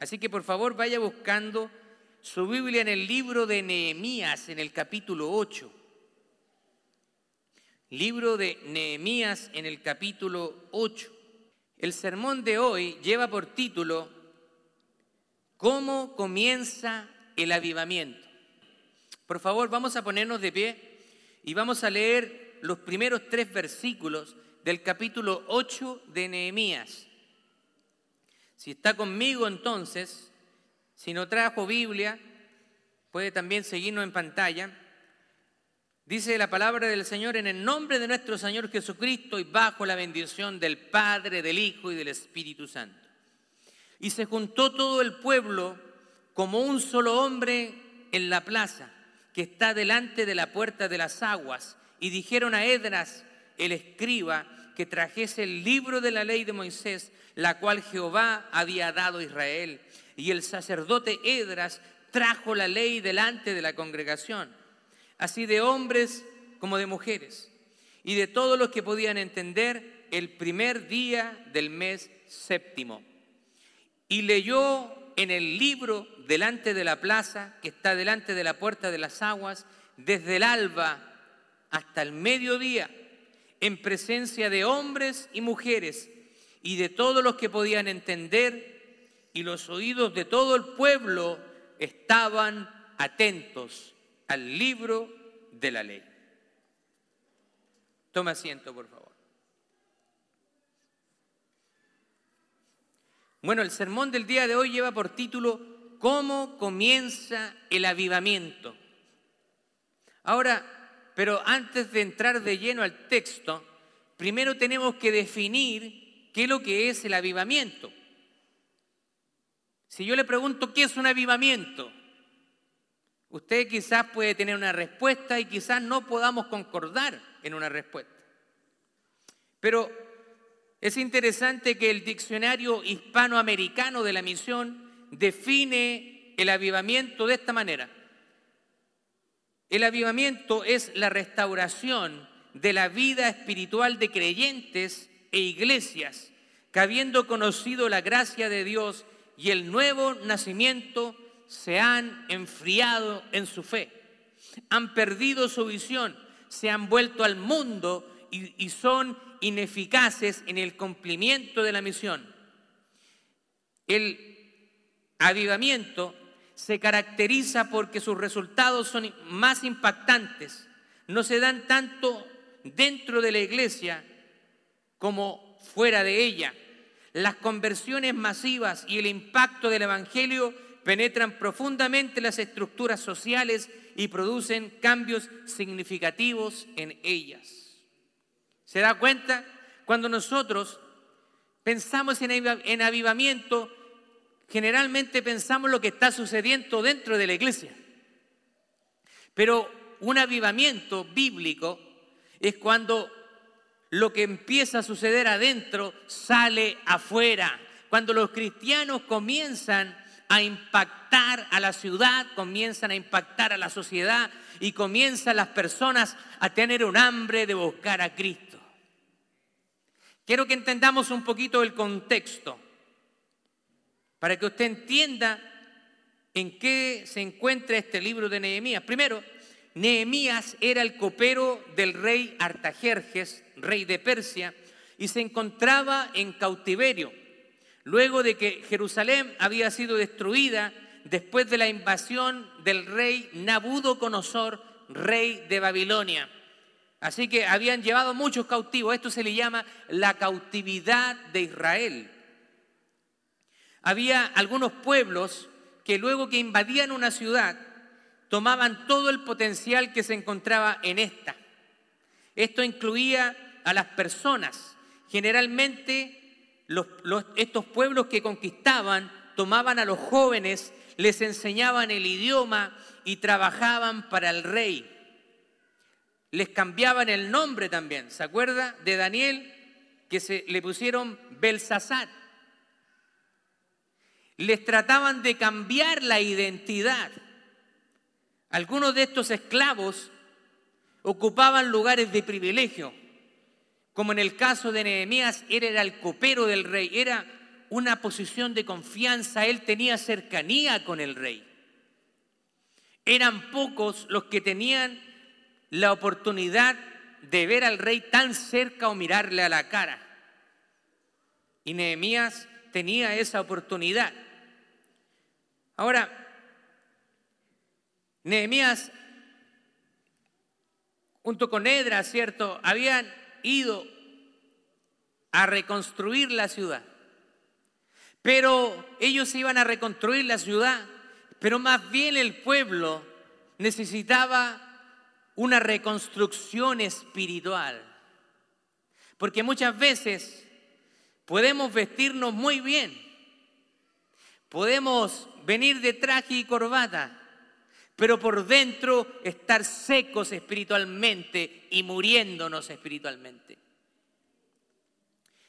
Así que por favor vaya buscando su Biblia en el libro de Nehemías, en el capítulo 8. Libro de Nehemías en el capítulo 8. El sermón de hoy lleva por título ¿Cómo comienza el avivamiento? Por favor, vamos a ponernos de pie y vamos a leer los primeros tres versículos del capítulo 8 de Nehemías. Si está conmigo entonces, si no trajo Biblia, puede también seguirnos en pantalla. Dice la palabra del Señor en el nombre de nuestro Señor Jesucristo y bajo la bendición del Padre, del Hijo y del Espíritu Santo. Y se juntó todo el pueblo como un solo hombre en la plaza que está delante de la puerta de las aguas y dijeron a Edras, el escriba, que trajese el libro de la ley de Moisés, la cual Jehová había dado a Israel. Y el sacerdote Edras trajo la ley delante de la congregación, así de hombres como de mujeres, y de todos los que podían entender el primer día del mes séptimo. Y leyó en el libro delante de la plaza, que está delante de la puerta de las aguas, desde el alba hasta el mediodía, en presencia de hombres y mujeres y de todos los que podían entender, y los oídos de todo el pueblo estaban atentos al libro de la ley. Toma asiento, por favor. Bueno, el sermón del día de hoy lleva por título ¿Cómo comienza el avivamiento? Ahora, pero antes de entrar de lleno al texto, primero tenemos que definir qué es lo que es el avivamiento. Si yo le pregunto qué es un avivamiento, usted quizás puede tener una respuesta y quizás no podamos concordar en una respuesta. Pero es interesante que el diccionario hispanoamericano de la misión define el avivamiento de esta manera. El avivamiento es la restauración de la vida espiritual de creyentes e iglesias que habiendo conocido la gracia de Dios y el nuevo nacimiento, se han enfriado en su fe, han perdido su visión, se han vuelto al mundo y, y son ineficaces en el cumplimiento de la misión. El avivamiento se caracteriza porque sus resultados son más impactantes, no se dan tanto dentro de la iglesia como fuera de ella. Las conversiones masivas y el impacto del Evangelio penetran profundamente las estructuras sociales y producen cambios significativos en ellas. ¿Se da cuenta? Cuando nosotros pensamos en avivamiento, generalmente pensamos lo que está sucediendo dentro de la iglesia. Pero un avivamiento bíblico es cuando lo que empieza a suceder adentro sale afuera. Cuando los cristianos comienzan a impactar a la ciudad, comienzan a impactar a la sociedad y comienzan las personas a tener un hambre de buscar a Cristo. Quiero que entendamos un poquito el contexto para que usted entienda en qué se encuentra este libro de Nehemías. Primero, Nehemías era el copero del rey Artajerjes, rey de Persia, y se encontraba en cautiverio, luego de que Jerusalén había sido destruida después de la invasión del rey Nabucodonosor, rey de Babilonia. Así que habían llevado muchos cautivos. Esto se le llama la cautividad de Israel. Había algunos pueblos que luego que invadían una ciudad, tomaban todo el potencial que se encontraba en esta. Esto incluía a las personas. Generalmente estos pueblos que conquistaban tomaban a los jóvenes, les enseñaban el idioma y trabajaban para el rey les cambiaban el nombre también. ¿Se acuerda de Daniel que se le pusieron Belsasar? Les trataban de cambiar la identidad. Algunos de estos esclavos ocupaban lugares de privilegio, como en el caso de Nehemías, era el copero del rey, era una posición de confianza, él tenía cercanía con el rey. Eran pocos los que tenían la oportunidad de ver al rey tan cerca o mirarle a la cara. Y Nehemías tenía esa oportunidad. Ahora, Nehemías, junto con Edra, ¿cierto? Habían ido a reconstruir la ciudad. Pero ellos iban a reconstruir la ciudad, pero más bien el pueblo necesitaba una reconstrucción espiritual. Porque muchas veces podemos vestirnos muy bien, podemos venir de traje y corbata, pero por dentro estar secos espiritualmente y muriéndonos espiritualmente.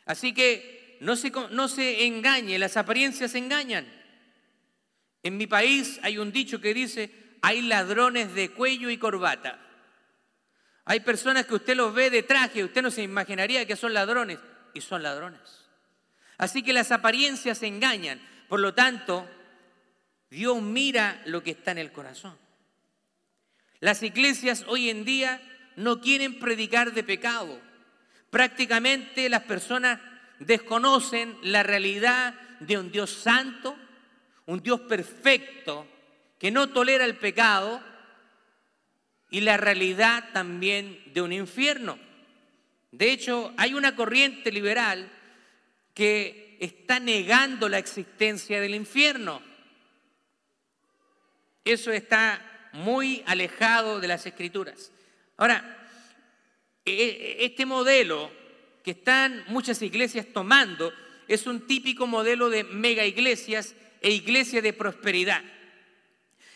Así que no se, no se engañe, las apariencias engañan. En mi país hay un dicho que dice, hay ladrones de cuello y corbata. Hay personas que usted los ve de traje, usted no se imaginaría que son ladrones, y son ladrones. Así que las apariencias engañan. Por lo tanto, Dios mira lo que está en el corazón. Las iglesias hoy en día no quieren predicar de pecado. Prácticamente las personas desconocen la realidad de un Dios santo, un Dios perfecto, que no tolera el pecado, y la realidad también de un infierno. De hecho, hay una corriente liberal que está negando la existencia del infierno. Eso está muy alejado de las escrituras. Ahora, e, e, este modelo que están muchas iglesias tomando es un típico modelo de mega iglesias e iglesias de prosperidad.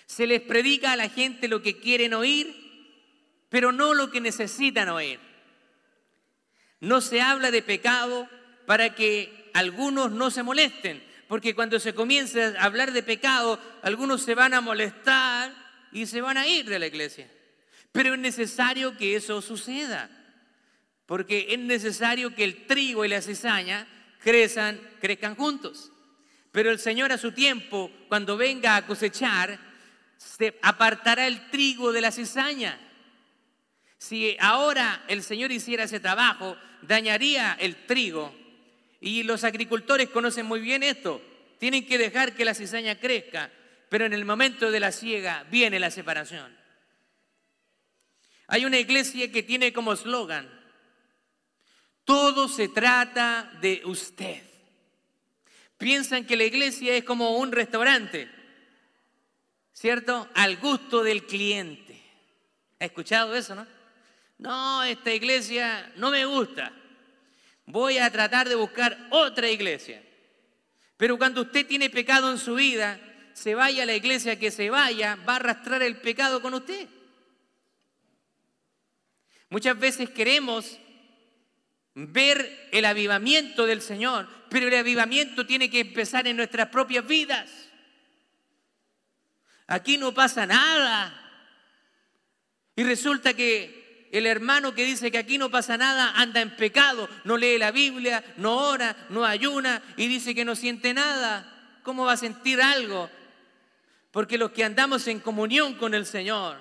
Se les predica a la gente lo que quieren oír, pero no lo que necesitan oír. No se habla de pecado para que algunos no se molesten, porque cuando se comienza a hablar de pecado, algunos se van a molestar y se van a ir de la iglesia. Pero es necesario que eso suceda, porque es necesario que el trigo y la cizaña crezcan, crezcan juntos. Pero el Señor a su tiempo, cuando venga a cosechar, se apartará el trigo de la cizaña. Si ahora el Señor hiciera ese trabajo, dañaría el trigo y los agricultores conocen muy bien esto. Tienen que dejar que la cizaña crezca, pero en el momento de la siega viene la separación. Hay una iglesia que tiene como eslogan, todo se trata de usted. Piensan que la iglesia es como un restaurante, ¿cierto? Al gusto del cliente. ¿Ha escuchado eso, no? No, esta iglesia no me gusta voy a tratar de buscar otra iglesia. Pero cuando usted tiene pecado en su vida, se vaya a la iglesia que se vaya, va a arrastrar el pecado con usted. Muchas veces queremos ver el avivamiento del Señor, pero el avivamiento tiene que empezar en nuestras propias vidas. Aquí no pasa nada. Y resulta que el hermano que dice que aquí no pasa nada anda en pecado, no lee la Biblia, no ora, no ayuna y dice que no siente nada. ¿Cómo va a sentir algo? Porque los que andamos en comunión con el Señor,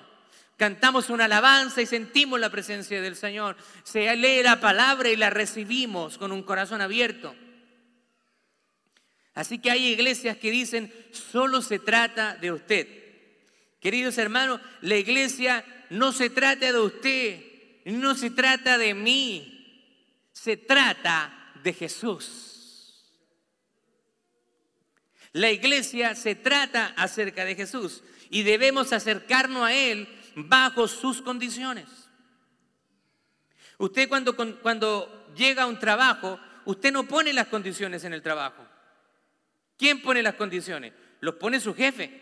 cantamos una alabanza y sentimos la presencia del Señor, se lee la palabra y la recibimos con un corazón abierto. Así que hay iglesias que dicen, solo se trata de usted. Queridos hermanos, la iglesia no se trata de usted, no se trata de mí, se trata de Jesús. La iglesia se trata acerca de Jesús y debemos acercarnos a Él bajo sus condiciones. Usted cuando, cuando llega a un trabajo, usted no pone las condiciones en el trabajo. ¿Quién pone las condiciones? Los pone su jefe.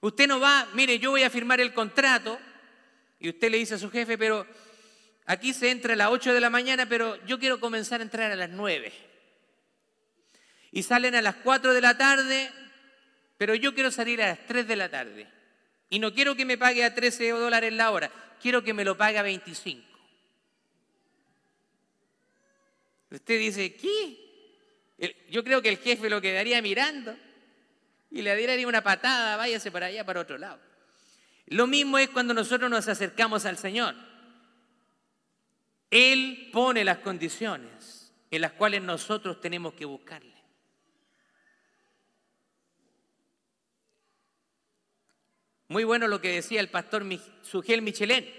Usted no va, mire, yo voy a firmar el contrato y usted le dice a su jefe, pero aquí se entra a las 8 de la mañana, pero yo quiero comenzar a entrar a las 9. Y salen a las 4 de la tarde, pero yo quiero salir a las 3 de la tarde. Y no quiero que me pague a 13 dólares la hora, quiero que me lo pague a 25. Usted dice, ¿qué? yo creo que el jefe lo quedaría mirando y le daría una patada, váyase para allá, para otro lado. Lo mismo es cuando nosotros nos acercamos al Señor. Él pone las condiciones en las cuales nosotros tenemos que buscarle. Muy bueno lo que decía el pastor Sugel Michelén,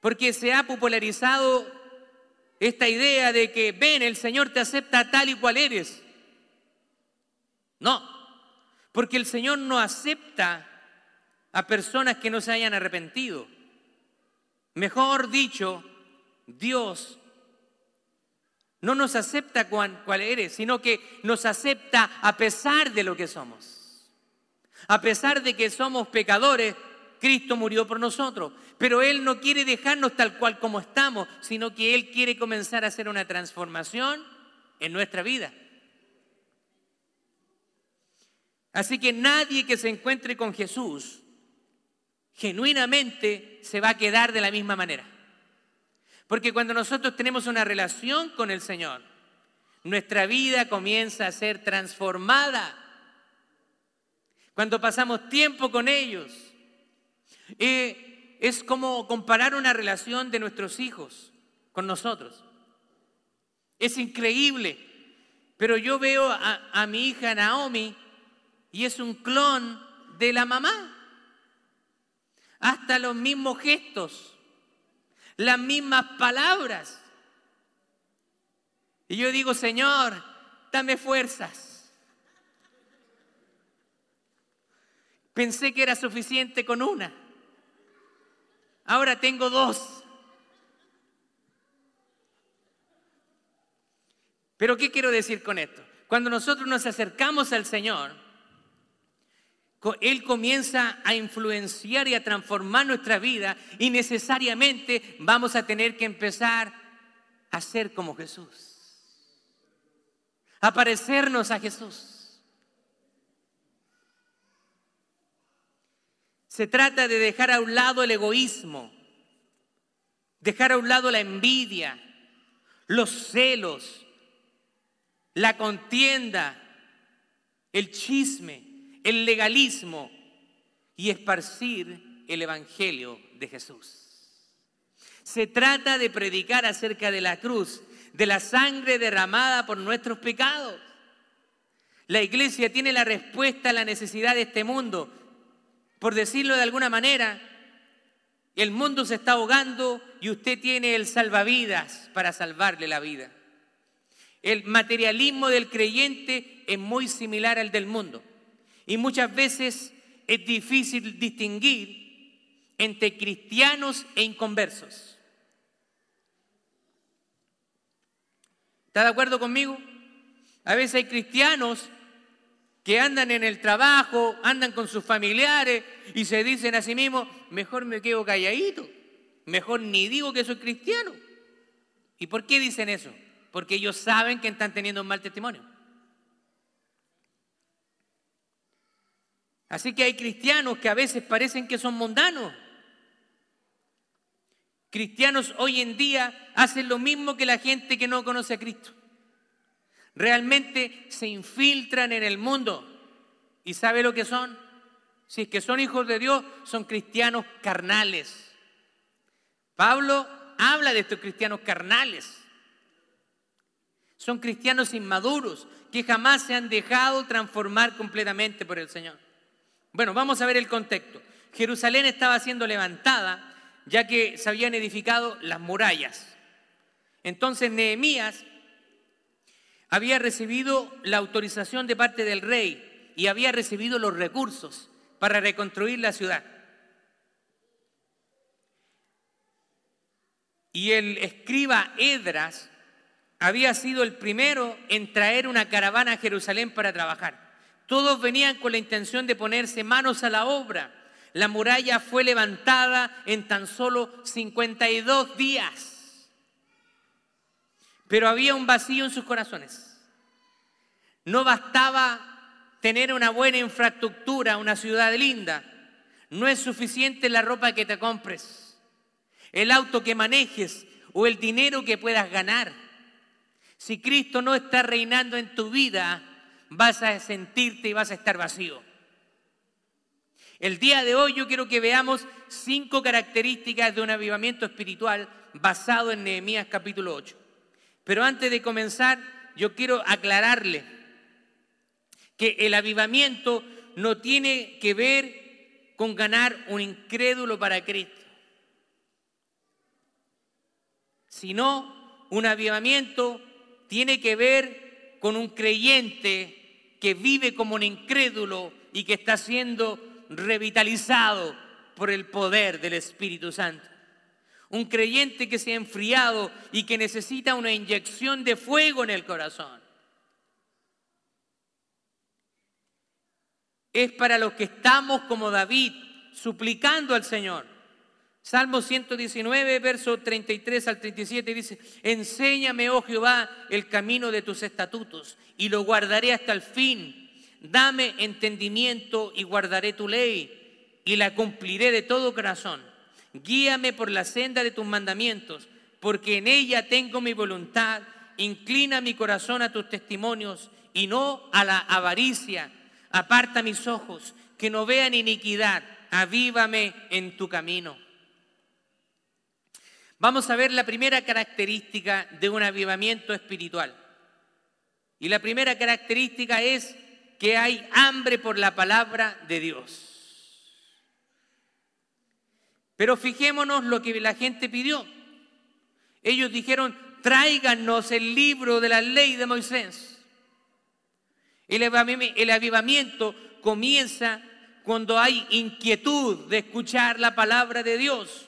porque se ha popularizado esta idea de que, ven, el Señor te acepta tal y cual eres. No, porque el Señor no acepta a personas que no se hayan arrepentido. Mejor dicho, Dios no nos acepta cual, eres, sino que nos acepta a pesar de lo que somos. A pesar de que somos pecadores, Cristo murió por nosotros. Pero Él no quiere dejarnos tal cual como estamos, sino que Él quiere comenzar a hacer una transformación en nuestra vida. Así que nadie que se encuentre con Jesús genuinamente se va a quedar de la misma manera. Porque cuando nosotros tenemos una relación con el Señor, nuestra vida comienza a ser transformada cuando pasamos tiempo con ellos. Eh, es como comparar una relación de nuestros hijos con nosotros. Es increíble, pero yo veo a, a mi hija Naomi y es un clon de la mamá. Hasta los mismos gestos, las mismas palabras. Y yo digo, Señor, dame fuerzas Pensé que era suficiente con una. Ahora tengo dos. Pero ¿qué quiero decir con esto? Cuando nosotros nos acercamos al Señor, Él comienza a influenciar y a transformar nuestra vida y necesariamente vamos a tener que empezar a ser como Jesús, a parecernos a Jesús. Se trata de dejar a un lado el egoísmo, dejar a un lado la envidia, los celos, la contienda, el chisme, el legalismo y esparcir el Evangelio de Jesús. Se trata de predicar acerca de la cruz, de la sangre derramada por nuestros pecados. La iglesia tiene la respuesta a la necesidad de este mundo, por decirlo de alguna manera, el mundo se está ahogando y usted tiene el salvavidas para salvarle la vida. El materialismo del creyente es muy similar al del mundo y muchas veces es difícil distinguir entre cristianos e inconversos. ¿Está de acuerdo conmigo? A veces hay cristianos que andan en el trabajo, andan con sus familiares y se dicen a sí mismos, mejor me quedo calladito, mejor ni digo que soy cristiano. ¿Y por qué dicen eso? Porque ellos saben que están teniendo un mal testimonio. Así que hay cristianos que a veces parecen que son mundanos. Cristianos hoy en día hacen lo mismo que la gente que no conoce a Cristo realmente se infiltran en el mundo. ¿Y sabe lo que son? Si es que son hijos de Dios, son cristianos carnales. Pablo habla de estos cristianos carnales. Son cristianos inmaduros que jamás se han dejado transformar completamente por el Señor. Bueno, vamos a ver el contexto. Jerusalén estaba siendo levantada ya que se habían edificado las murallas. Entonces Nehemías había recibido la autorización de parte del rey y había recibido los recursos para reconstruir la ciudad. Y el escriba Edras había sido el primero en traer una caravana a Jerusalén para trabajar. Todos venían con la intención de ponerse manos a la obra. La muralla fue levantada en tan solo 52 días. Pero había un vacío en sus corazones. No bastaba tener una buena infraestructura, una ciudad linda. No es suficiente la ropa que te compres, el auto que manejes o el dinero que puedas ganar. Si Cristo no está reinando en tu vida, vas a sentirte y vas a estar vacío. El día de hoy yo quiero que veamos cinco características de un avivamiento espiritual basado en Nehemías capítulo 8. Pero antes de comenzar, yo quiero aclararle que el avivamiento no tiene que ver con ganar un incrédulo para Cristo, sino un avivamiento tiene que ver con un creyente que vive como un incrédulo y que está siendo revitalizado por el poder del Espíritu Santo. Un creyente que se ha enfriado y que necesita una inyección de fuego en el corazón. Es para los que estamos como David, suplicando al Señor. Salmo 119, verso 33 al 37 dice, enséñame, oh Jehová, el camino de tus estatutos y lo guardaré hasta el fin. Dame entendimiento y guardaré tu ley y la cumpliré de todo corazón. Guíame por la senda de tus mandamientos, porque en ella tengo mi voluntad. Inclina mi corazón a tus testimonios y no a la avaricia. Aparta mis ojos, que no vean iniquidad. Avívame en tu camino. Vamos a ver la primera característica de un avivamiento espiritual. Y la primera característica es que hay hambre por la palabra de Dios. Pero fijémonos lo que la gente pidió. Ellos dijeron, tráiganos el libro de la ley de Moisés. El avivamiento comienza cuando hay inquietud de escuchar la palabra de Dios.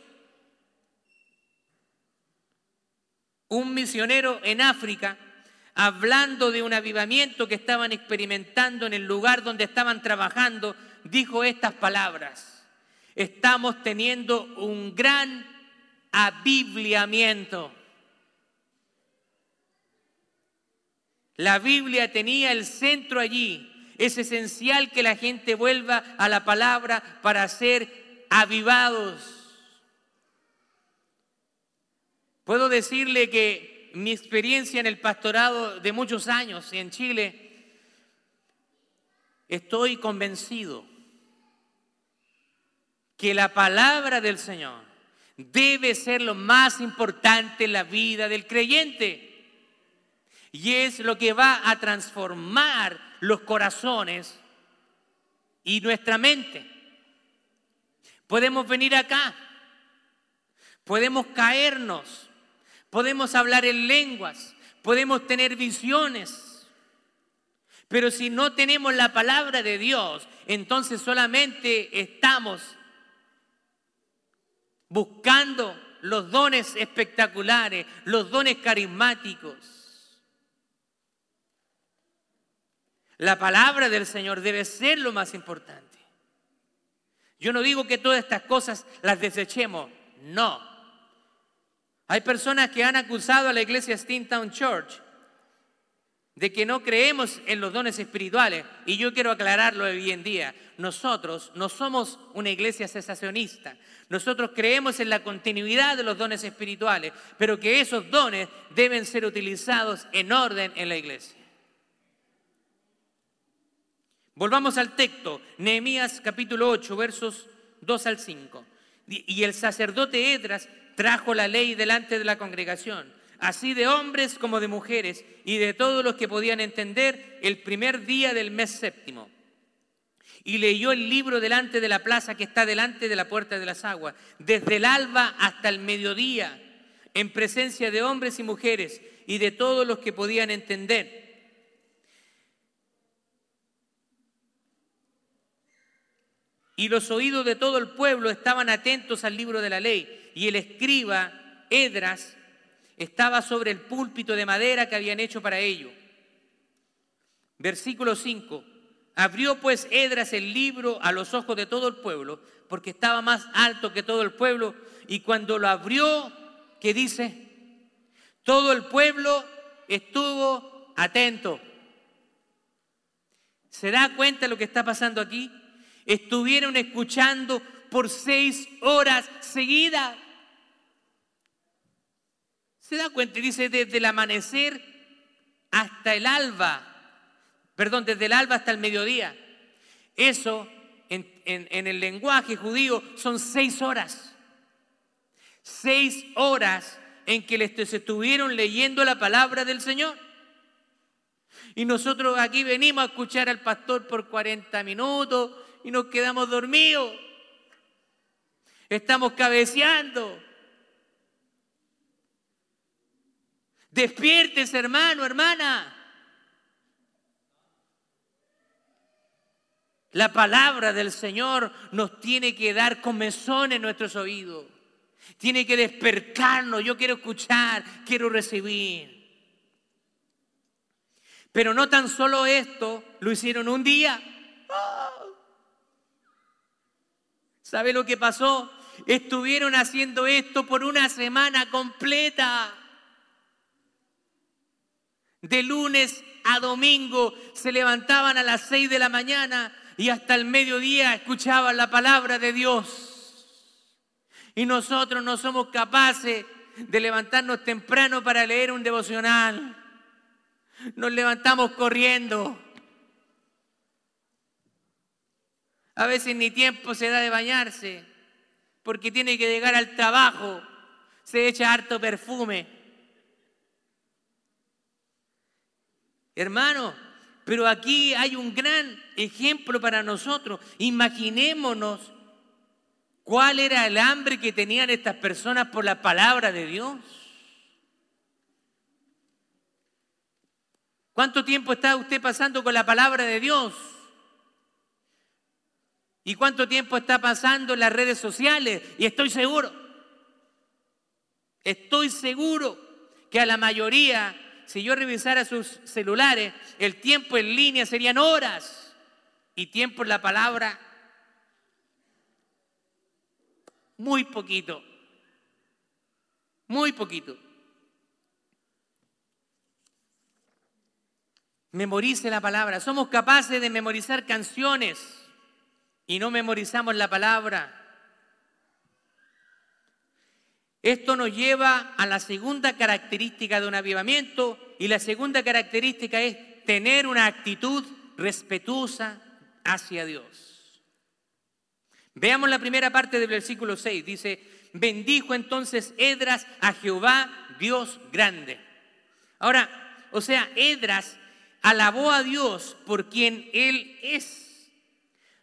Un misionero en África, hablando de un avivamiento que estaban experimentando en el lugar donde estaban trabajando, dijo estas palabras estamos teniendo un gran abibliamiento. La Biblia tenía el centro allí. Es esencial que la gente vuelva a la palabra para ser avivados. Puedo decirle que mi experiencia en el pastorado de muchos años en Chile, estoy convencido que la palabra del Señor debe ser lo más importante en la vida del creyente. Y es lo que va a transformar los corazones y nuestra mente. Podemos venir acá, podemos caernos, podemos hablar en lenguas, podemos tener visiones. Pero si no tenemos la palabra de Dios, entonces solamente estamos buscando los dones espectaculares, los dones carismáticos. La palabra del Señor debe ser lo más importante. Yo no digo que todas estas cosas las desechemos, no. Hay personas que han acusado a la iglesia Steamtown Church de que no creemos en los dones espirituales. Y yo quiero aclararlo hoy en día. Nosotros no somos una iglesia cesacionista. Nosotros creemos en la continuidad de los dones espirituales, pero que esos dones deben ser utilizados en orden en la iglesia. Volvamos al texto, Nehemías capítulo 8, versos 2 al 5. Y el sacerdote Edras trajo la ley delante de la congregación, así de hombres como de mujeres, y de todos los que podían entender, el primer día del mes séptimo y leyó el libro delante de la plaza que está delante de la puerta de las aguas, desde el alba hasta el mediodía, en presencia de hombres y mujeres y de todos los que podían entender. Y los oídos de todo el pueblo estaban atentos al libro de la ley, y el escriba Edras estaba sobre el púlpito de madera que habían hecho para ello. Versículo 5. Abrió pues Edras el libro a los ojos de todo el pueblo, porque estaba más alto que todo el pueblo, y cuando lo abrió, ¿qué dice? Todo el pueblo estuvo atento. ¿Se da cuenta de lo que está pasando aquí? Estuvieron escuchando por seis horas seguidas. ¿Se da cuenta? Dice, desde el amanecer hasta el alba, perdón, desde el alba hasta el mediodía. Eso en, en el lenguaje judío son seis horas. Seis horas en que les estuvieron leyendo la palabra del Señor. Y nosotros aquí venimos a escuchar al pastor por 40 minutos y nos quedamos dormidos. Estamos cabeceando. Despiertes, hermano, hermana. La palabra del Señor nos tiene que dar comezón en nuestros oídos. Tiene que despertarnos. Yo quiero escuchar, quiero recibir. Pero no tan solo esto, lo hicieron un día. ¿Sabe lo que pasó? Estuvieron haciendo esto por una semana completa. De lunes a domingo se levantaban a las seis de la mañana y hasta el mediodía escuchaban la palabra de Dios. Y nosotros no somos capaces de levantarnos temprano para leer un devocional. Nos levantamos corriendo. A veces ni tiempo se da de bañarse porque tiene que llegar al trabajo. Se echa harto perfume. Hermano, pero aquí hay un gran ejemplo para nosotros. Imaginémonos cuál era el hambre que tenían estas personas por la palabra de Dios. ¿Cuánto tiempo está usted pasando con la palabra de Dios? ¿Y cuánto tiempo está pasando en las redes sociales? Y estoy seguro, estoy seguro que a la mayoría, si yo revisara sus celulares, el tiempo en línea serían horas y tiempo en la palabra muy poquito, muy poquito. Memorice la palabra. Somos capaces de memorizar canciones y no memorizamos la palabra. Esto nos lleva a la segunda característica de un avivamiento y la segunda característica es tener una actitud respetuosa hacia Dios. Veamos la primera parte del versículo 6. Dice, bendijo entonces Edras a Jehová, Dios grande. Ahora, o sea, Edras alabó a Dios por quien Él es.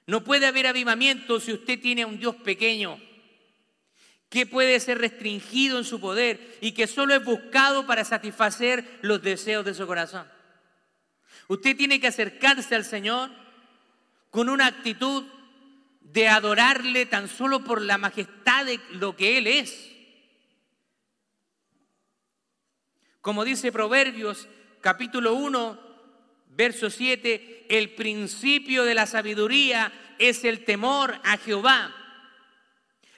No puede haber avivamiento si usted tiene a un Dios pequeño, que puede ser restringido en su poder y que solo es buscado para satisfacer los deseos de su corazón. Usted tiene que acercarse al Señor con una actitud de adorarle tan solo por la majestad de lo que Él es. Como dice Proverbios capítulo 1, Verso 7, el principio de la sabiduría es el temor a Jehová.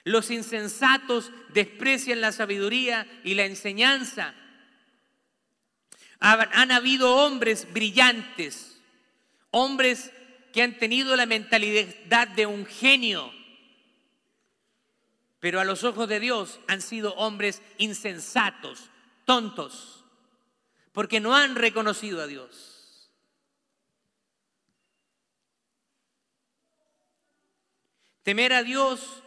Los insensatos desprecian la sabiduría y la enseñanza. Han habido hombres brillantes, hombres que han tenido la mentalidad de un genio, pero a los ojos de Dios han sido hombres insensatos, tontos, porque no han reconocido a Dios. Temer a Dios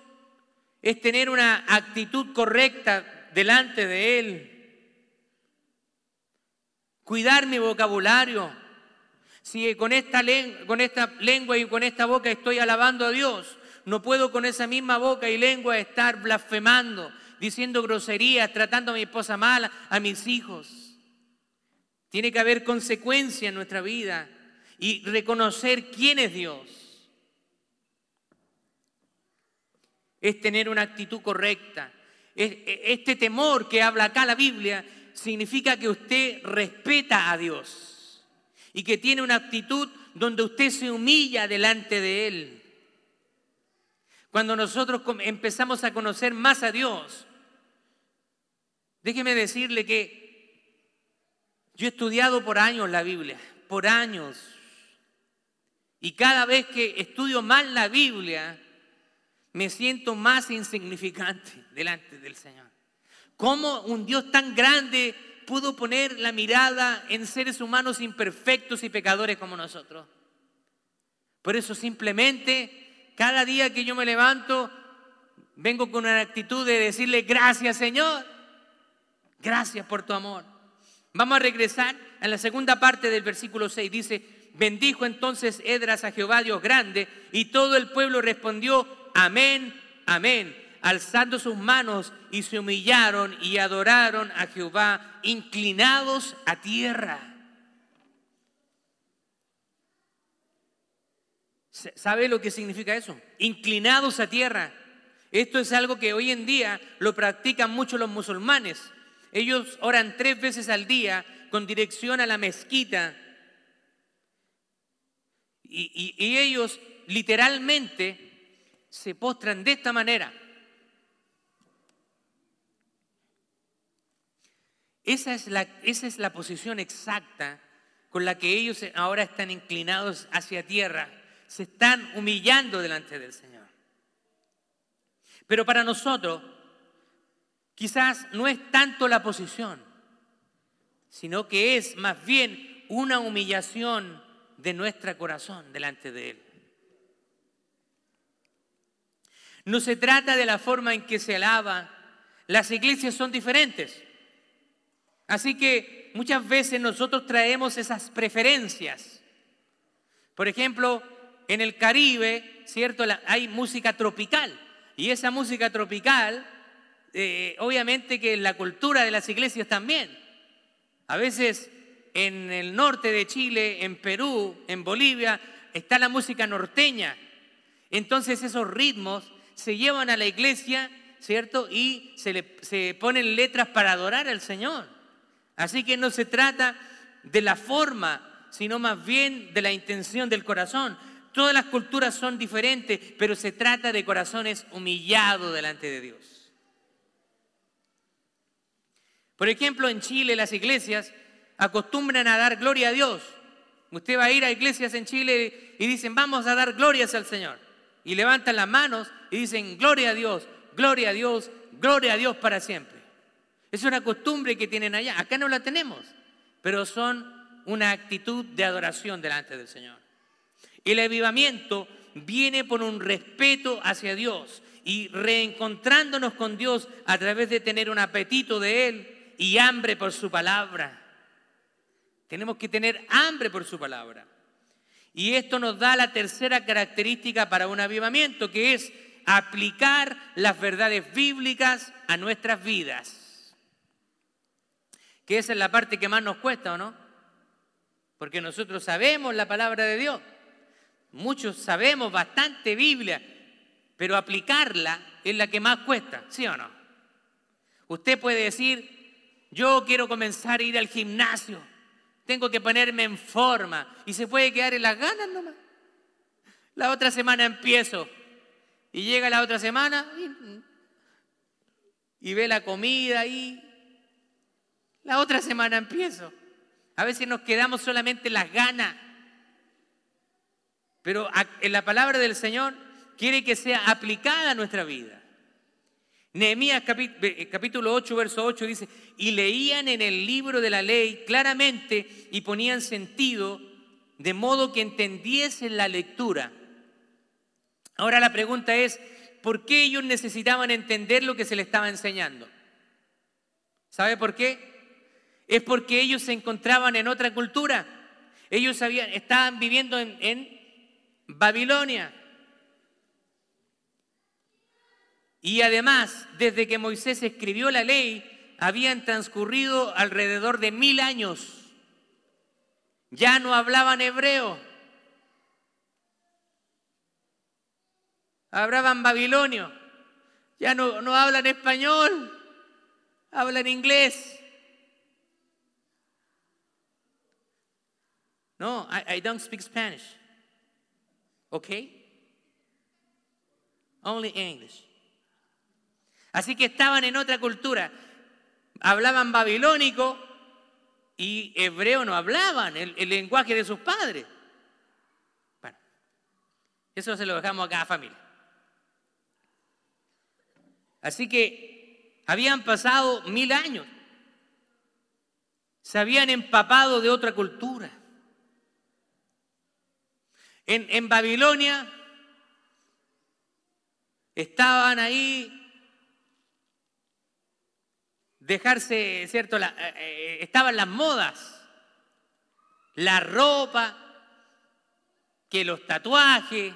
es tener una actitud correcta delante de Él. Cuidar mi vocabulario. Si con esta, lengua y con esta boca estoy alabando a Dios, no puedo con esa misma boca y lengua estar blasfemando, diciendo groserías, tratando a mi esposa mal, a mis hijos. Tiene que haber consecuencia en nuestra vida y reconocer quién es Dios. Es tener una actitud correcta. E, este temor que habla acá la Biblia significa que usted respeta a Dios y que tiene una actitud donde usted se humilla delante de Él. Cuando nosotros empezamos a conocer más a Dios, déjeme decirle que yo he estudiado por años la Biblia, por años. Y cada vez que estudio más la Biblia, me siento más insignificante delante del Señor. ¿Cómo un Dios tan grande pudo poner la mirada en seres humanos imperfectos y pecadores como nosotros. Por eso simplemente cada día que yo me levanto, vengo con una actitud de decirle gracias Señor, gracias por tu amor. Vamos a regresar a la segunda parte del versículo 6. Dice, bendijo entonces Edras a Jehová Dios grande y todo el pueblo respondió, amén, amén, alzando sus manos y se humillaron y adoraron a Jehová, inclinados a tierra. ¿Sabe lo que significa eso? Inclinados a tierra. Esto es algo que hoy en día lo practican mucho los musulmanes. Ellos oran tres veces al día con dirección a la mezquita. Y, ellos literalmente se postran de esta manera. Esa es, la, posición exacta con la que ellos ahora están inclinados hacia tierra. Se están humillando delante del Señor. Pero para nosotros, quizás no es tanto la posición, sino que es más bien una humillación de nuestro corazón delante de Él. No se trata de la forma en que se alaba, las iglesias son diferentes. Así que muchas veces nosotros traemos esas preferencias. Por ejemplo, en el Caribe, ¿cierto? Hay música tropical. Y esa música tropical, eh, obviamente que la cultura de las iglesias también. A veces en el norte de Chile, en Perú, en Bolivia, está la música norteña. Entonces esos ritmos se llevan a la iglesia, ¿cierto? Y se, le, se ponen letras para adorar al Señor. Así que no se trata de la forma, sino más bien de la intención del corazón. Todas las culturas son diferentes, pero se trata de corazones humillados delante de Dios. Por ejemplo, en Chile las iglesias acostumbran a dar gloria a Dios. Usted va a ir a iglesias en Chile y dicen, vamos a dar glorias al Señor. Y levantan las manos y dicen, gloria a Dios, gloria a Dios, gloria a Dios para siempre. Es una costumbre que tienen allá. Acá no la tenemos, pero son una actitud de adoración delante del Señor. El avivamiento viene por un respeto hacia Dios y reencontrándonos con Dios a través de tener un apetito de Él y hambre por su palabra. Tenemos que tener hambre por su palabra. Y esto nos da la tercera característica para un avivamiento, que es aplicar las verdades bíblicas a nuestras vidas. Que esa es la parte que más nos cuesta, ¿o no? Porque nosotros sabemos la palabra de Dios. Muchos sabemos bastante Biblia, pero aplicarla es la que más cuesta, ¿sí o no? Usted puede decir, yo quiero comenzar a ir al gimnasio, tengo que ponerme en forma y se puede quedar en las ganas nomás. La otra semana empiezo y llega la otra semana y, y ve la comida ahí. La otra semana empiezo. A veces nos quedamos solamente en las ganas pero en la palabra del Señor quiere que sea aplicada a nuestra vida. Nehemías eh, capítulo 8, verso 8 dice, y leían en el libro de la ley claramente y ponían sentido de modo que entendiesen la lectura. Ahora la pregunta es, ¿por qué ellos necesitaban entender lo que se les estaba enseñando? ¿Sabe por qué? Es porque ellos se encontraban en otra cultura. Ellos estaban viviendo en, en Babilonia. Y además, desde que Moisés escribió la ley, habían transcurrido alrededor de mil años. Ya no hablaban hebreo. Hablaban babilonio. Ya no, no hablan español. Hablan inglés. No, I, I don't speak Spanish. ¿Ok? Only English. Así que estaban en otra cultura. Hablaban babilónico y hebreo no hablaban, el, lenguaje de sus padres. Bueno, eso se lo dejamos a cada familia. Así que habían pasado mil años. se habían empapado de otra cultura. En, Babilonia estaban ahí dejarse, ¿cierto? Eh, eh, estaban las modas, la ropa, que los tatuajes,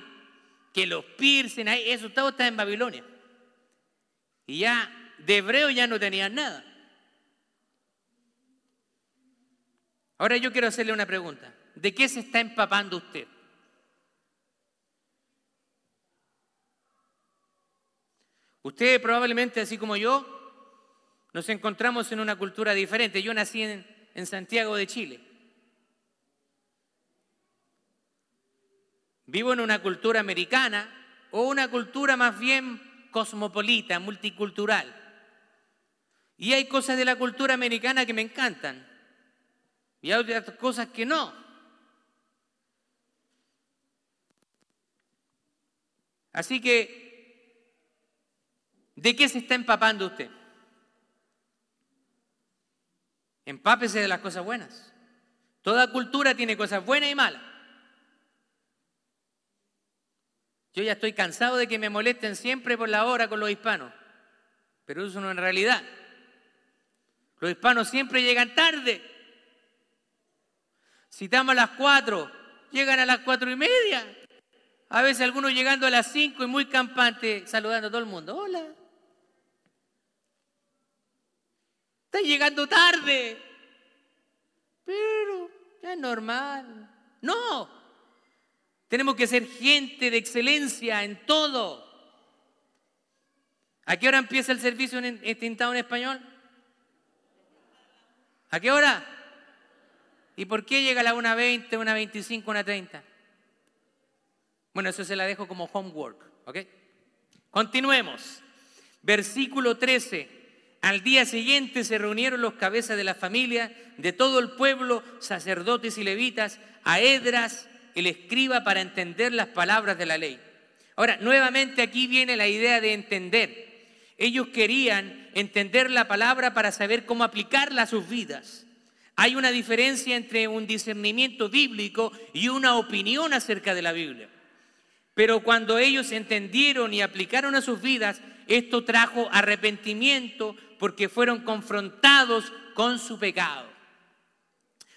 que los piercing, eso todo en Babilonia. Y ya de hebreo ya no tenían nada. Ahora yo quiero hacerle una pregunta. ¿De qué se está empapando usted? Usted probablemente, así como yo, nos encontramos en una cultura diferente. Yo nací en, en Santiago de Chile. Vivo en una cultura americana o una cultura más bien cosmopolita, multicultural. Y hay cosas de la cultura americana que me encantan y hay otras cosas que no. Así que, ¿de qué se está empapando usted? Empápese de las cosas buenas. Toda cultura tiene cosas buenas y malas. Yo ya estoy cansado de que me molesten siempre por la hora con los hispanos, pero eso no es realidad. Los hispanos siempre llegan tarde. Si estamos a las cuatro, llegan a las cuatro y media. A veces algunos llegando a las cinco y muy campante, saludando a todo el mundo. Hola. Están llegando tarde. Pero ya es normal. No, tenemos que ser gente de excelencia en todo. ¿A qué hora empieza el servicio en tintado en español? ¿A qué hora? ¿Y por qué llega a la 1.20, 1.25, 1.30? Bueno, eso se la dejo como homework, ¿ok? Continuemos. Versículo 13. Al día siguiente se reunieron los cabezas de la familia, de todo el pueblo, sacerdotes y levitas, a Edras, el escriba para entender las palabras de la ley. Ahora, nuevamente aquí viene la idea de entender. Ellos querían entender la palabra para saber cómo aplicarla a sus vidas. Hay una diferencia entre un discernimiento bíblico y una opinión acerca de la Biblia. Pero cuando ellos entendieron y aplicaron a sus vidas, esto trajo arrepentimiento porque fueron confrontados con su pecado.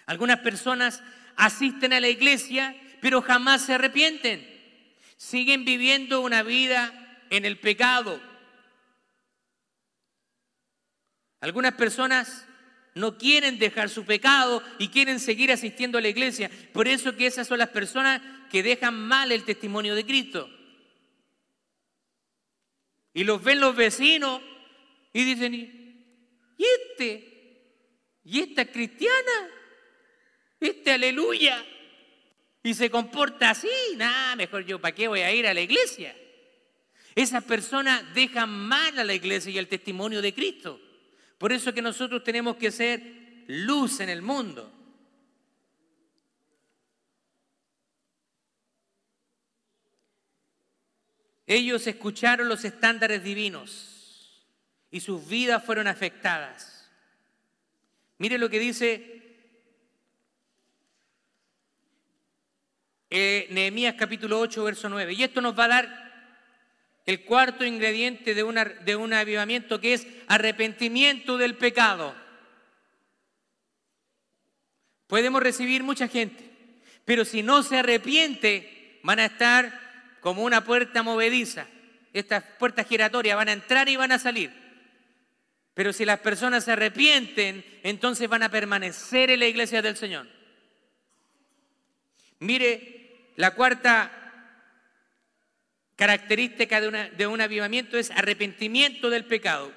Algunas personas asisten a la iglesia pero jamás se arrepienten. Siguen viviendo una vida en el pecado. Algunas personas no quieren dejar su pecado y quieren seguir asistiendo a la iglesia. Por eso que esas son las personas que dejan mal el testimonio de Cristo. Y los ven los vecinos y dicen, ¿y este? ¿Y esta cristiana? ¿Este aleluya? Y se comporta así, nada, mejor yo, ¿para qué voy a ir a la iglesia? Esas personas dejan mal a la iglesia y el testimonio de Cristo. Por eso que nosotros tenemos que ser luz en el mundo. Ellos escucharon los estándares divinos y sus vidas fueron afectadas. Mire lo que dice eh, Nehemías capítulo 8, verso 9. Y esto nos va a dar el cuarto ingrediente de, de un avivamiento que es arrepentimiento del pecado. Podemos recibir mucha gente, pero si no se arrepiente, van a estar como una puerta movediza. Estas puertas giratorias van a entrar y van a salir. Pero si las personas se arrepienten, entonces van a permanecer en la iglesia del Señor. Mire la cuarta característica de, un avivamiento es arrepentimiento del pecado.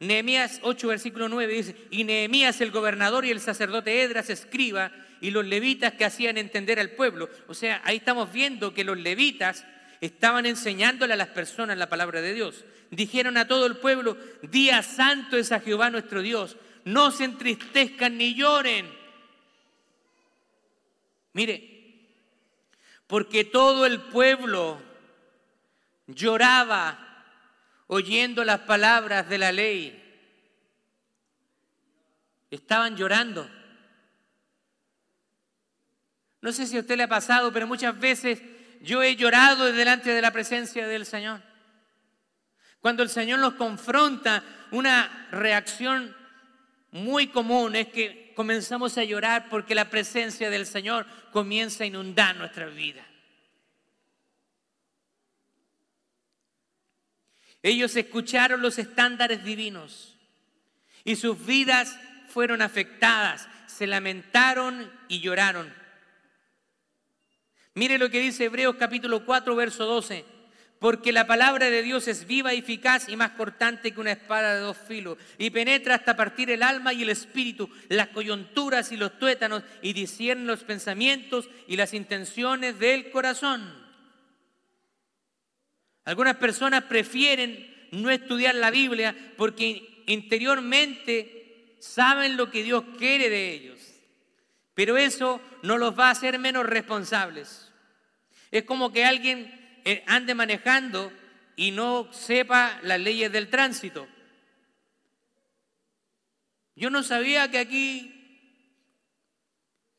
Nehemías 8, versículo 9 dice, y Nehemías el gobernador y el sacerdote Edras escriba y los levitas que hacían entender al pueblo. O sea, ahí estamos viendo que los levitas estaban enseñándole a las personas la palabra de Dios. Dijeron a todo el pueblo, día santo es a Jehová nuestro Dios, no se entristezcan ni lloren. Mire, porque todo el pueblo lloraba oyendo las palabras de la ley. Estaban llorando. No sé si a usted le ha pasado, pero muchas veces yo he llorado delante de la presencia del Señor. Cuando el Señor nos confronta, una reacción muy común es que comenzamos a llorar porque la presencia del Señor comienza a inundar nuestra vida. Ellos escucharon los estándares divinos y sus vidas fueron afectadas, se lamentaron y lloraron. Mire lo que dice Hebreos capítulo 4, verso 12. Porque la palabra de Dios es viva, eficaz y más cortante que una espada de dos filos, y penetra hasta partir el alma y el espíritu, las coyunturas y los tuétanos, y discierne los pensamientos y las intenciones del corazón. Algunas personas prefieren no estudiar la Biblia porque interiormente saben lo que Dios quiere de ellos, pero eso no los va a hacer menos responsables. Es como que alguien ande manejando y no sepa las leyes del tránsito. Yo no sabía que aquí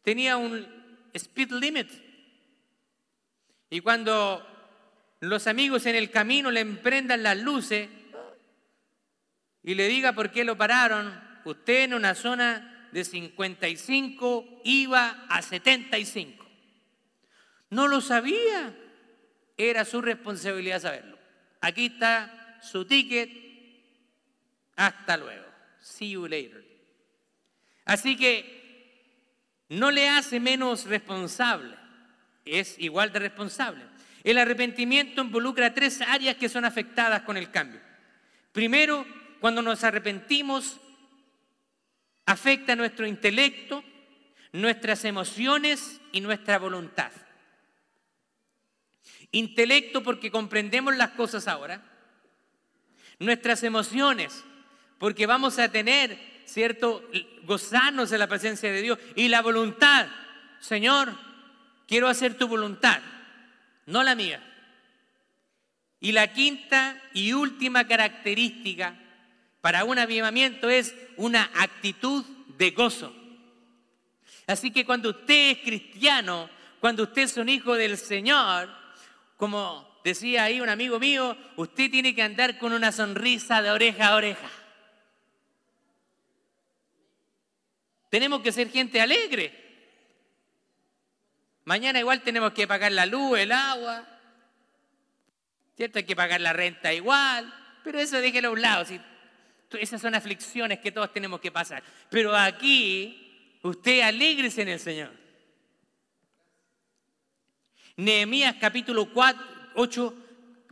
tenía un speed limit. Y cuando los amigos en el camino le emprendan las luces y le diga por qué lo pararon, usted en una zona de 55 iba a 75. No lo sabía. Era su responsabilidad saberlo. Aquí está su ticket. Hasta luego. See you later. Así que no le hace menos responsable. Es igual de responsable. El arrepentimiento involucra tres áreas que son afectadas con el cambio. Primero, cuando nos arrepentimos, afecta nuestro intelecto, nuestras emociones y nuestra voluntad. Intelecto porque comprendemos las cosas ahora. Nuestras emociones porque vamos a tener, ¿cierto? Gozarnos de la presencia de Dios. Y la voluntad. Señor, quiero hacer tu voluntad, no la mía. Y la quinta y última característica para un avivamiento es una actitud de gozo. Así que cuando usted es cristiano, cuando usted es un hijo del Señor, como decía ahí un amigo mío, usted tiene que andar con una sonrisa de oreja a oreja. Tenemos que ser gente alegre. Mañana igual tenemos que pagar la luz, el agua. ¿Cierto? Hay que pagar la renta igual. Pero eso déjelo a un lado. Esas son aflicciones que todos tenemos que pasar. Pero aquí, usted alégrese en el Señor. Nehemías capítulo 4, 8,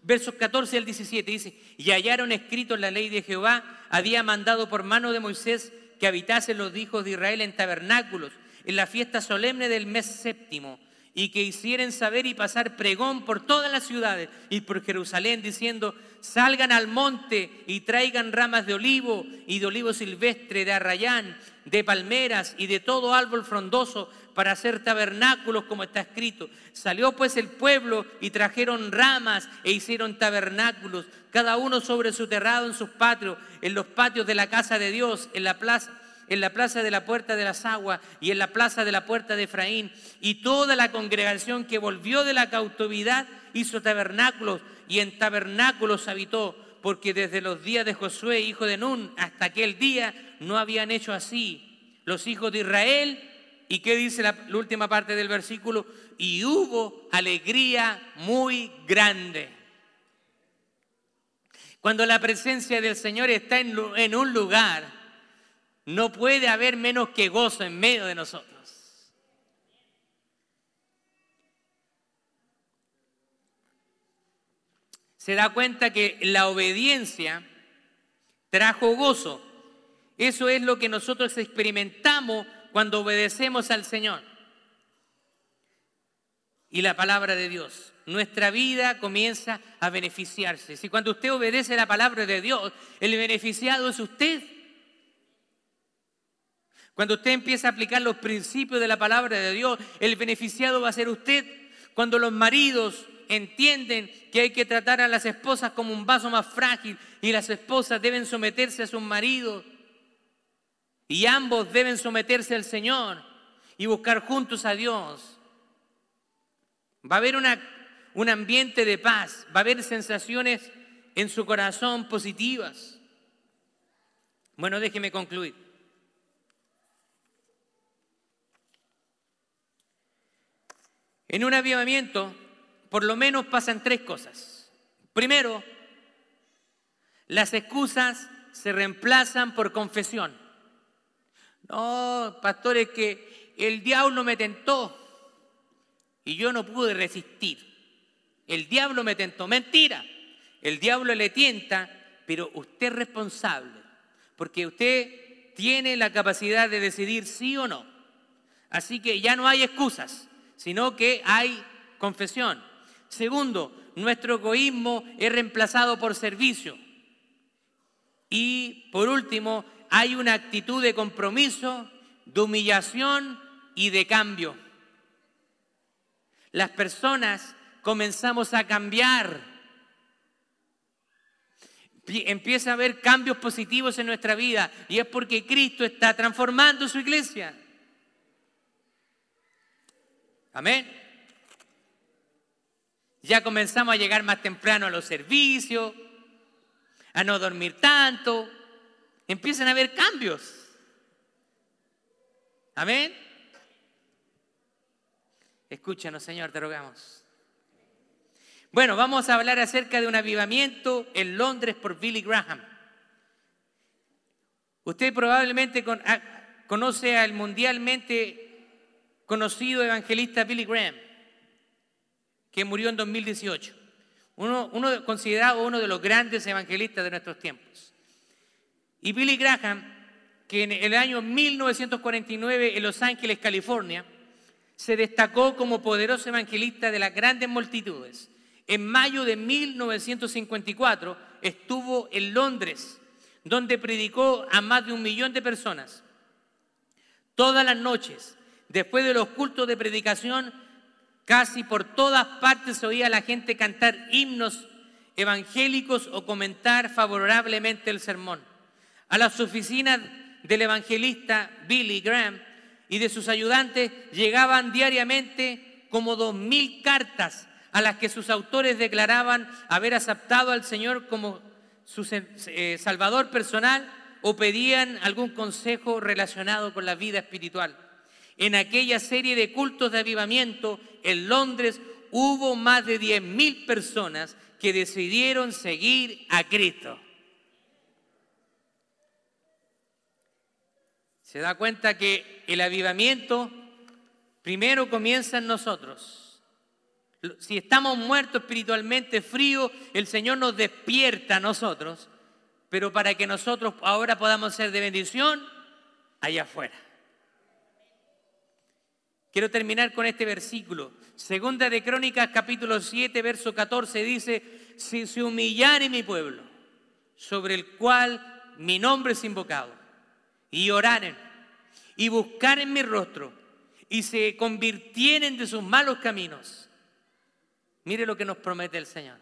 versos 14 al 17 dice, y hallaron escrito en la ley de Jehová, había mandado por mano de Moisés que habitasen los hijos de Israel en tabernáculos, en la fiesta solemne del mes séptimo, y que hicieran saber y pasar pregón por todas las ciudades y por Jerusalén, diciendo, salgan al monte y traigan ramas de olivo y de olivo silvestre, de arrayán, de palmeras y de todo árbol frondoso para hacer tabernáculos como está escrito. Salió pues el pueblo y trajeron ramas e hicieron tabernáculos, cada uno sobre su terrado en sus patios, en los patios de la casa de Dios, en la plaza en la plaza de la puerta de las aguas y en la plaza de la puerta de Efraín. Y toda la congregación que volvió de la cautividad hizo tabernáculos y en tabernáculos habitó, porque desde los días de Josué, hijo de Nun, hasta aquel día no habían hecho así los hijos de Israel ¿Y qué dice la, última parte del versículo? Y hubo alegría muy grande. Cuando la presencia del Señor está en, en un lugar, no puede haber menos que gozo en medio de nosotros. se da cuenta que la obediencia trajo gozo. Eso es lo que nosotros experimentamos cuando obedecemos al Señor y la palabra de Dios. Nuestra vida comienza a beneficiarse. Si cuando usted obedece la palabra de Dios, el beneficiado es usted. Cuando usted empieza a aplicar los principios de la palabra de Dios, el beneficiado va a ser usted. Cuando los maridos entienden que hay que tratar a las esposas como un vaso más frágil y las esposas deben someterse a sus maridos, y ambos deben someterse al Señor y buscar juntos a Dios. Va a haber un ambiente de paz, va a haber sensaciones en su corazón positivas. Bueno, déjeme concluir. En un avivamiento, por lo menos pasan tres cosas. Primero, las excusas se reemplazan por confesión. No, pastores, que el diablo me tentó y yo no pude resistir. El diablo me tentó. Mentira. El diablo le tienta, pero usted es responsable, porque usted tiene la capacidad de decidir sí o no. Así que ya no hay excusas, sino que hay confesión. Segundo, nuestro egoísmo es reemplazado por servicio. Y por último, hay una actitud de compromiso, de humillación y de cambio. Las personas comenzamos a cambiar. Empieza a haber cambios positivos en nuestra vida y es porque Cristo está transformando su iglesia. Amén. Ya comenzamos a llegar más temprano a los servicios, a no dormir tanto. Empiezan a haber cambios. Amén. Escúchanos, Señor, te rogamos. Bueno, vamos a hablar acerca de un avivamiento en Londres por Billy Graham. Usted probablemente ah, conoce al mundialmente conocido evangelista Billy Graham, que murió en 2018. Uno, uno considerado uno de los grandes evangelistas de nuestros tiempos. Y Billy Graham, que en el año 1949 en Los Ángeles, California, se destacó como poderoso evangelista de las grandes multitudes. En mayo de 1954 estuvo en Londres, donde predicó a más de un millón de personas. Todas las noches, después de los cultos de predicación, casi por todas partes se oía a la gente cantar himnos evangélicos o comentar favorablemente el sermón. A las oficinas del evangelista Billy Graham y de sus ayudantes llegaban diariamente como dos mil cartas a las que sus autores declaraban haber aceptado al Señor como su eh, Salvador personal o pedían algún consejo relacionado con la vida espiritual. En aquella serie de cultos de avivamiento en Londres hubo más de diez mil personas que decidieron seguir a Cristo. Se da cuenta que el avivamiento primero comienza en nosotros. Si estamos muertos espiritualmente, fríos, el Señor nos despierta a nosotros, pero para que nosotros ahora podamos ser de bendición allá afuera. Quiero terminar con este versículo. Segunda de Crónicas, capítulo 7, verso 14, dice, si se humillare mi pueblo, sobre el cual mi nombre es invocado, y oraren y buscaren mi rostro y se convirtieren de sus malos caminos. Mire lo que nos promete el Señor.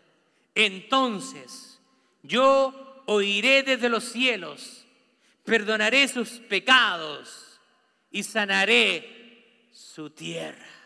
Entonces yo oiré desde los cielos, perdonaré sus pecados y sanaré su tierra.